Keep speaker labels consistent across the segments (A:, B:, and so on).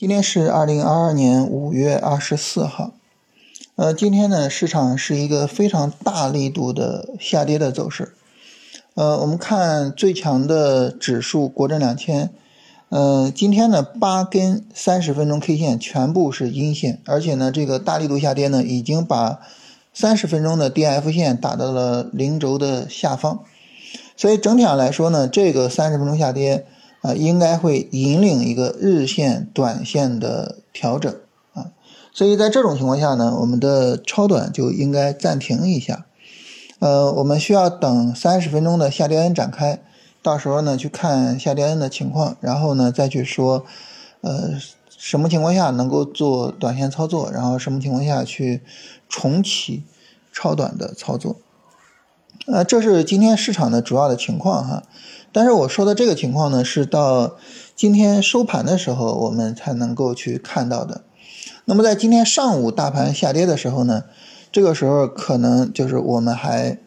A: 今天是二零二二年五月二十四号，呃，今天呢，市场是一个非常大力度的下跌的走势。呃，我们看最强的指数国证两千，呃，今天呢，八根三十分钟 K 线全部是阴线，而且呢，这个大力度下跌呢，已经把三十分钟的 DF 线打到了零轴的下方，所以整体上来说呢，这个三十分钟下跌。啊，应该会引领一个日线、短线的调整啊，所以在这种情况下呢，我们的超短就应该暂停一下。呃，我们需要等三十分钟的下跌 N 展开，到时候呢去看下跌 N 的情况，然后呢再去说，呃，什么情况下能够做短线操作，然后什么情况下去重启超短的操作。呃，这是今天市场的主要的情况哈。但是我说的这个情况呢，是到今天收盘的时候我们才能够去看到的。那么在今天上午大盘下跌的时候呢，这个时候可能就是我们还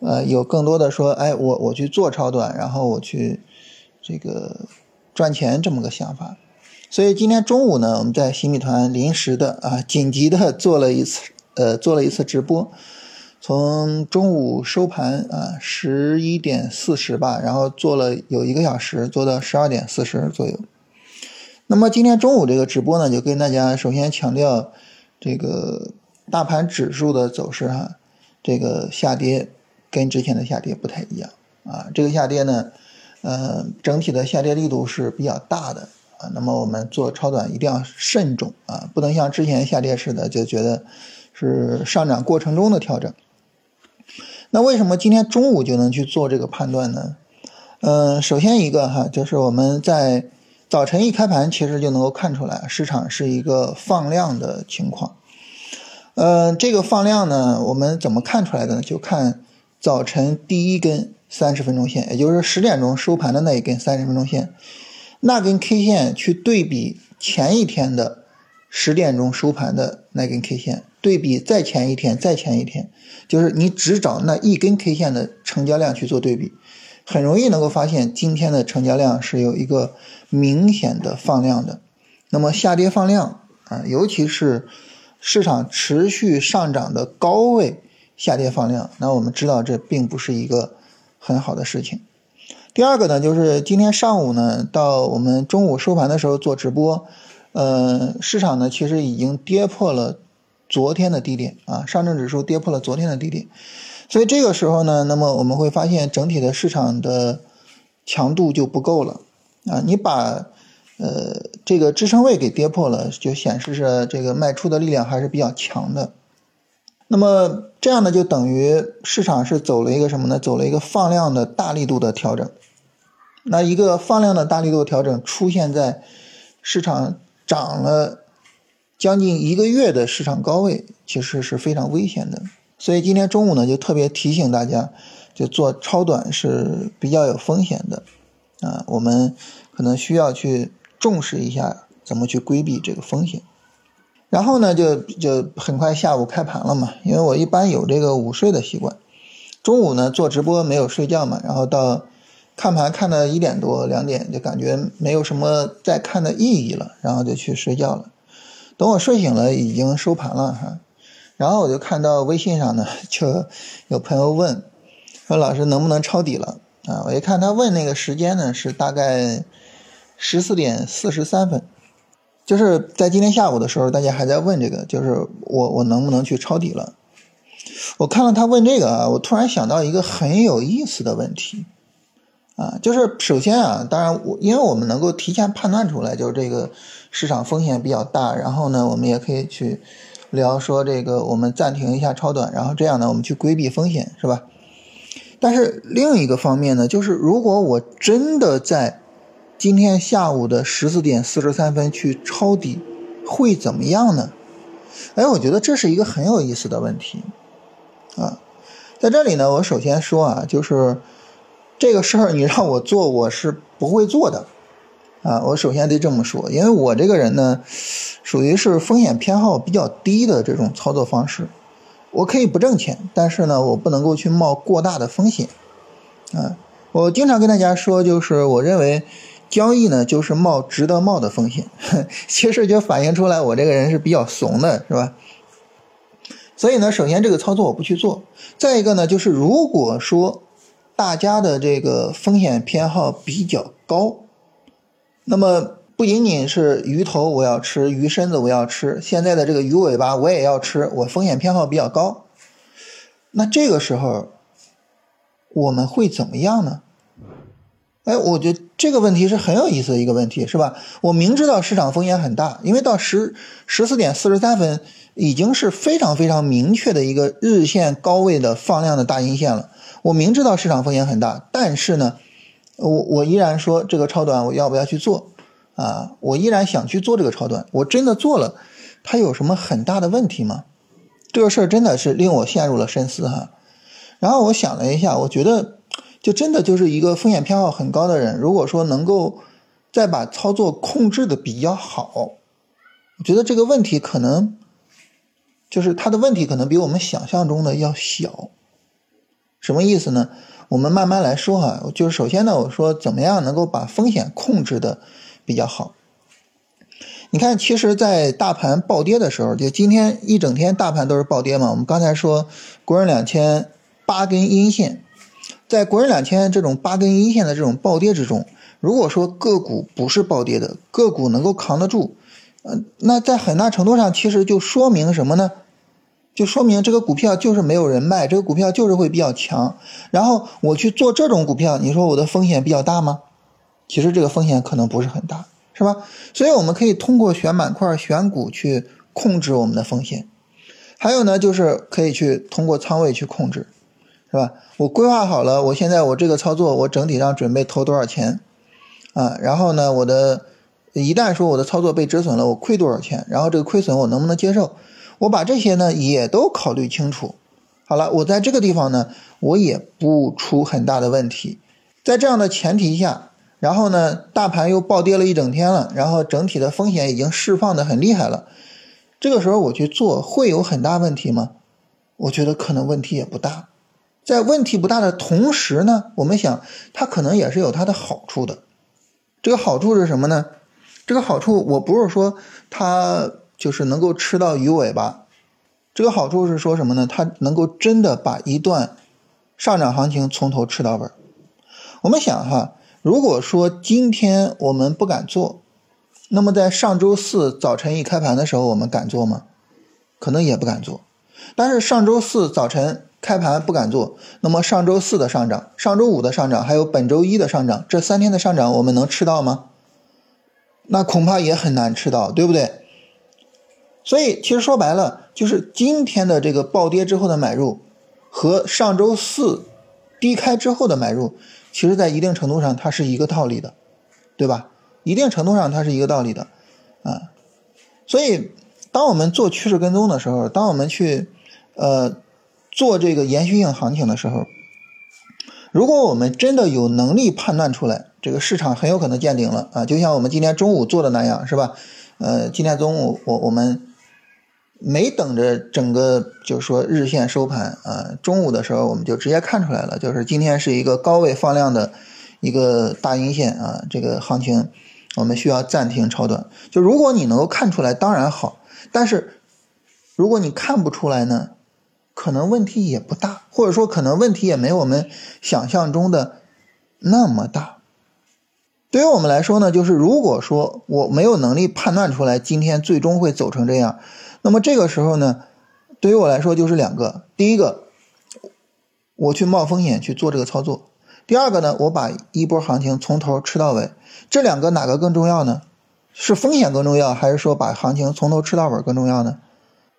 A: 呃有更多的说，哎，我我去做超短，然后我去这个赚钱这么个想法。所以今天中午呢，我们在新米团临时的啊紧急的做了一次呃做了一次直播。从中午收盘啊，十一点四十吧，然后做了有一个小时，做到十二点四十左右。那么今天中午这个直播呢，就跟大家首先强调这个大盘指数的走势哈，这个下跌跟之前的下跌不太一样啊，这个下跌呢，呃，整体的下跌力度是比较大的啊。那么我们做超短一定要慎重啊，不能像之前下跌似的就觉得是上涨过程中的调整。那为什么今天中午就能去做这个判断呢？嗯，首先一个哈，就是我们在早晨一开盘，其实就能够看出来，市场是一个放量的情况。嗯，这个放量呢，我们怎么看出来的呢？就看早晨第一根三十分钟线，也就是十点钟收盘的那一根三十分钟线，那根 K 线去对比前一天的十点钟收盘的那根 K 线。对比再前一天，再前一天，就是你只找那一根 K 线的成交量去做对比，很容易能够发现今天的成交量是有一个明显的放量的。那么下跌放量啊，尤其是市场持续上涨的高位下跌放量，那我们知道这并不是一个很好的事情。第二个呢，就是今天上午呢，到我们中午收盘的时候做直播，呃，市场呢其实已经跌破了。昨天的低点啊，上证指数跌破了昨天的低点，所以这个时候呢，那么我们会发现整体的市场的强度就不够了啊。你把呃这个支撑位给跌破了，就显示着这个卖出的力量还是比较强的。那么这样呢，就等于市场是走了一个什么呢？走了一个放量的大力度的调整。那一个放量的大力度调整出现在市场涨了。将近一个月的市场高位，其实是非常危险的。所以今天中午呢，就特别提醒大家，就做超短是比较有风险的啊。我们可能需要去重视一下怎么去规避这个风险。然后呢，就就很快下午开盘了嘛，因为我一般有这个午睡的习惯，中午呢做直播没有睡觉嘛，然后到看盘看到一点多两点，就感觉没有什么再看的意义了，然后就去睡觉了。等我睡醒了，已经收盘了哈，然后我就看到微信上呢，就有朋友问，说老师能不能抄底了啊？我一看他问那个时间呢，是大概十四点四十三分，就是在今天下午的时候，大家还在问这个，就是我我能不能去抄底了？我看到他问这个啊，我突然想到一个很有意思的问题。啊，就是首先啊，当然我因为我们能够提前判断出来，就是这个市场风险比较大，然后呢，我们也可以去聊说这个我们暂停一下超短，然后这样呢，我们去规避风险，是吧？但是另一个方面呢，就是如果我真的在今天下午的十四点四十三分去抄底，会怎么样呢？哎，我觉得这是一个很有意思的问题啊，在这里呢，我首先说啊，就是。这个事儿你让我做，我是不会做的，啊，我首先得这么说，因为我这个人呢，属于是风险偏好比较低的这种操作方式，我可以不挣钱，但是呢，我不能够去冒过大的风险，啊，我经常跟大家说，就是我认为交易呢就是冒值得冒的风险，其实就反映出来我这个人是比较怂的，是吧？所以呢，首先这个操作我不去做。再一个呢，就是如果说大家的这个风险偏好比较高，那么不仅仅是鱼头我要吃，鱼身子我要吃，现在的这个鱼尾巴我也要吃，我风险偏好比较高，那这个时候我们会怎么样呢？哎，我觉得这个问题是很有意思的一个问题，是吧？我明知道市场风险很大，因为到十十四点四十三分已经是非常非常明确的一个日线高位的放量的大阴线了。我明知道市场风险很大，但是呢，我我依然说这个超短我要不要去做啊？我依然想去做这个超短，我真的做了，它有什么很大的问题吗？这个事儿真的是令我陷入了深思哈。然后我想了一下，我觉得。就真的就是一个风险偏好很高的人，如果说能够再把操作控制的比较好，我觉得这个问题可能就是他的问题可能比我们想象中的要小。什么意思呢？我们慢慢来说哈。就是首先呢，我说怎么样能够把风险控制的比较好。你看，其实，在大盘暴跌的时候，就今天一整天大盘都是暴跌嘛。我们刚才说国人两千八根阴线。在国人两千这种八根阴线的这种暴跌之中，如果说个股不是暴跌的，个股能够扛得住，呃，那在很大程度上其实就说明什么呢？就说明这个股票就是没有人卖，这个股票就是会比较强。然后我去做这种股票，你说我的风险比较大吗？其实这个风险可能不是很大，是吧？所以我们可以通过选板块、选股去控制我们的风险。还有呢，就是可以去通过仓位去控制。是吧？我规划好了，我现在我这个操作，我整体上准备投多少钱啊？然后呢，我的一旦说我的操作被止损了，我亏多少钱？然后这个亏损我能不能接受？我把这些呢也都考虑清楚。好了，我在这个地方呢，我也不出很大的问题。在这样的前提下，然后呢，大盘又暴跌了一整天了，然后整体的风险已经释放的很厉害了。这个时候我去做会有很大问题吗？我觉得可能问题也不大。在问题不大的同时呢，我们想它可能也是有它的好处的。这个好处是什么呢？这个好处我不是说它就是能够吃到鱼尾巴，这个好处是说什么呢？它能够真的把一段上涨行情从头吃到尾。我们想哈，如果说今天我们不敢做，那么在上周四早晨一开盘的时候，我们敢做吗？可能也不敢做。但是上周四早晨。开盘不敢做，那么上周四的上涨、上周五的上涨，还有本周一的上涨，这三天的上涨我们能吃到吗？那恐怕也很难吃到，对不对？所以其实说白了，就是今天的这个暴跌之后的买入，和上周四低开之后的买入，其实在一定程度上它是一个道理的，对吧？一定程度上它是一个道理的，啊，所以当我们做趋势跟踪的时候，当我们去，呃。做这个延续性行情的时候，如果我们真的有能力判断出来，这个市场很有可能见顶了啊，就像我们今天中午做的那样，是吧？呃，今天中午我我们没等着整个就是说日线收盘啊，中午的时候我们就直接看出来了，就是今天是一个高位放量的一个大阴线啊，这个行情我们需要暂停超短。就如果你能够看出来，当然好，但是如果你看不出来呢？可能问题也不大，或者说可能问题也没我们想象中的那么大。对于我们来说呢，就是如果说我没有能力判断出来今天最终会走成这样，那么这个时候呢，对于我来说就是两个：第一个，我去冒风险去做这个操作；第二个呢，我把一波行情从头吃到尾。这两个哪个更重要呢？是风险更重要，还是说把行情从头吃到尾更重要呢？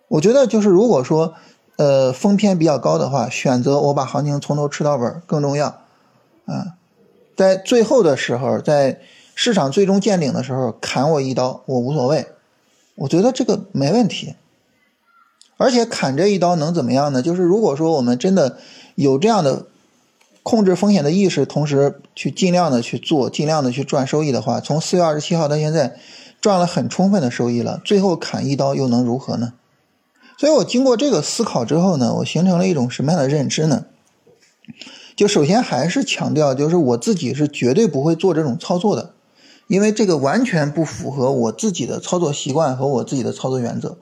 A: 我觉得就是如果说。呃，风偏比较高的话，选择我把行情从头吃到尾更重要，啊，在最后的时候，在市场最终见顶的时候砍我一刀，我无所谓，我觉得这个没问题。而且砍这一刀能怎么样呢？就是如果说我们真的有这样的控制风险的意识，同时去尽量的去做，尽量的去赚收益的话，从四月二十七号到现在赚了很充分的收益了，最后砍一刀又能如何呢？所以我经过这个思考之后呢，我形成了一种什么样的认知呢？就首先还是强调，就是我自己是绝对不会做这种操作的。因为这个完全不符合我自己的操作习惯和我自己的操作原则。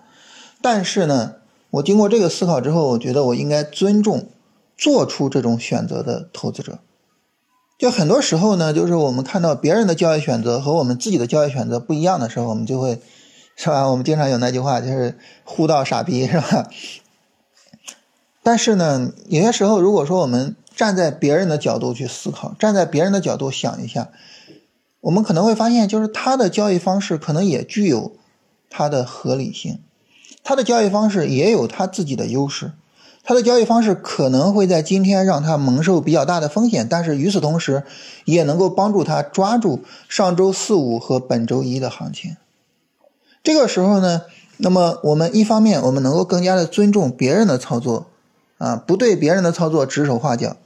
A: 但是呢，我经过这个思考之后，我觉得我应该尊重做出这种选择的投资者。就很多时候呢，就是我们看到别人的交易选择和我们自己的交易选择不一样的时候，我们就会，是吧？我们经常有那句话，就是“呼到傻逼”，是吧？但是呢，有些时候，如果说我们站在别人的角度去思考，站在别人的角度想一下，我们可能会发现，就是他的交易方式可能也具有它的合理性，他的交易方式也有他自己的优势。他的交易方式可能会在今天让他蒙受比较大的风险，但是与此同时，也能够帮助他抓住上周四五和本周一的行情。这个时候呢，那么我们一方面我们能够更加的尊重别人的操作，啊，不对别人的操作指手画脚，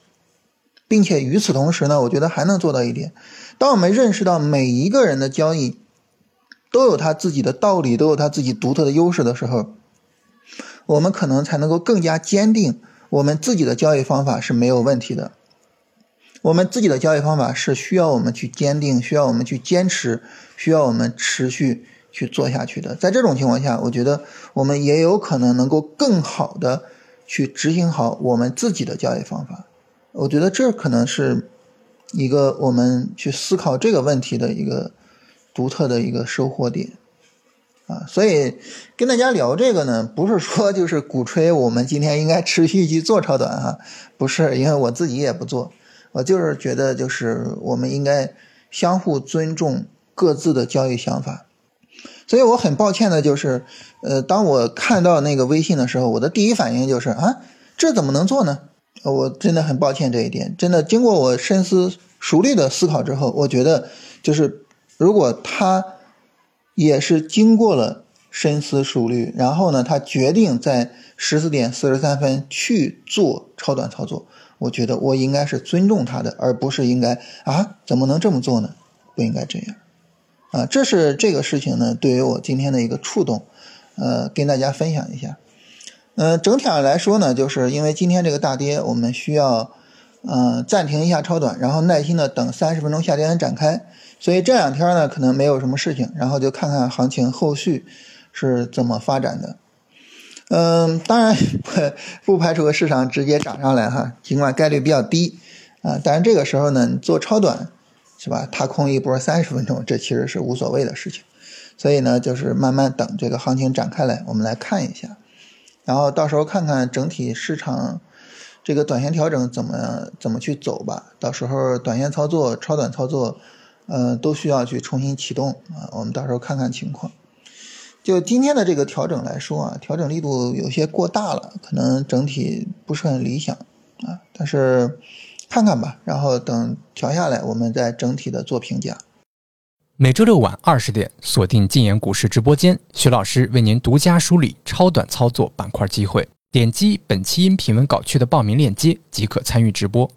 A: 并且与此同时呢，我觉得还能做到一点，当我们认识到每一个人的交易都有他自己的道理，都有他自己独特的优势的时候。我们可能才能够更加坚定，我们自己的交易方法是没有问题的。我们自己的交易方法是需要我们去坚定，需要我们去坚持，需要我们持续去做下去的。在这种情况下，我觉得我们也有可能能够更好的去执行好我们自己的交易方法。我觉得这可能是一个我们去思考这个问题的一个独特的一个收获点。啊，所以跟大家聊这个呢，不是说就是鼓吹我们今天应该持续去做超短哈，不是，因为我自己也不做，我就是觉得就是我们应该相互尊重各自的交易想法。所以我很抱歉的就是，呃，当我看到那个微信的时候，我的第一反应就是啊，这怎么能做呢？我真的很抱歉这一点，真的经过我深思熟虑的思考之后，我觉得就是如果他。也是经过了深思熟虑，然后呢，他决定在十四点四十三分去做超短操作。我觉得我应该是尊重他的，而不是应该啊，怎么能这么做呢？不应该这样啊！这是这个事情呢，对于我今天的一个触动，呃，跟大家分享一下。嗯，整体上来说呢，就是因为今天这个大跌，我们需要嗯暂停一下超短，然后耐心的等三十分钟下跌展开。所以这两天呢，可能没有什么事情，然后就看看行情后续是怎么发展的。嗯，当然不不排除市场直接涨上来哈，尽管概率比较低啊。但是这个时候呢，你做超短是吧？踏空一波三十分钟，这其实是无所谓的事情。所以呢，就是慢慢等这个行情展开来，我们来看一下，然后到时候看看整体市场这个短线调整怎么怎么去走吧。到时候短线操作、超短操作。呃，都需要去重新启动啊，我们到时候看看情况。就今天的这个调整来说啊，调整力度有些过大了，可能整体不是很理想啊。但是看看吧，然后等调下来，我们再整体的做评价。
B: 每周六晚二十点，锁定禁言股市直播间，徐老师为您独家梳理超短操作板块机会。点击本期音频文稿区的报名链接即可参与直播。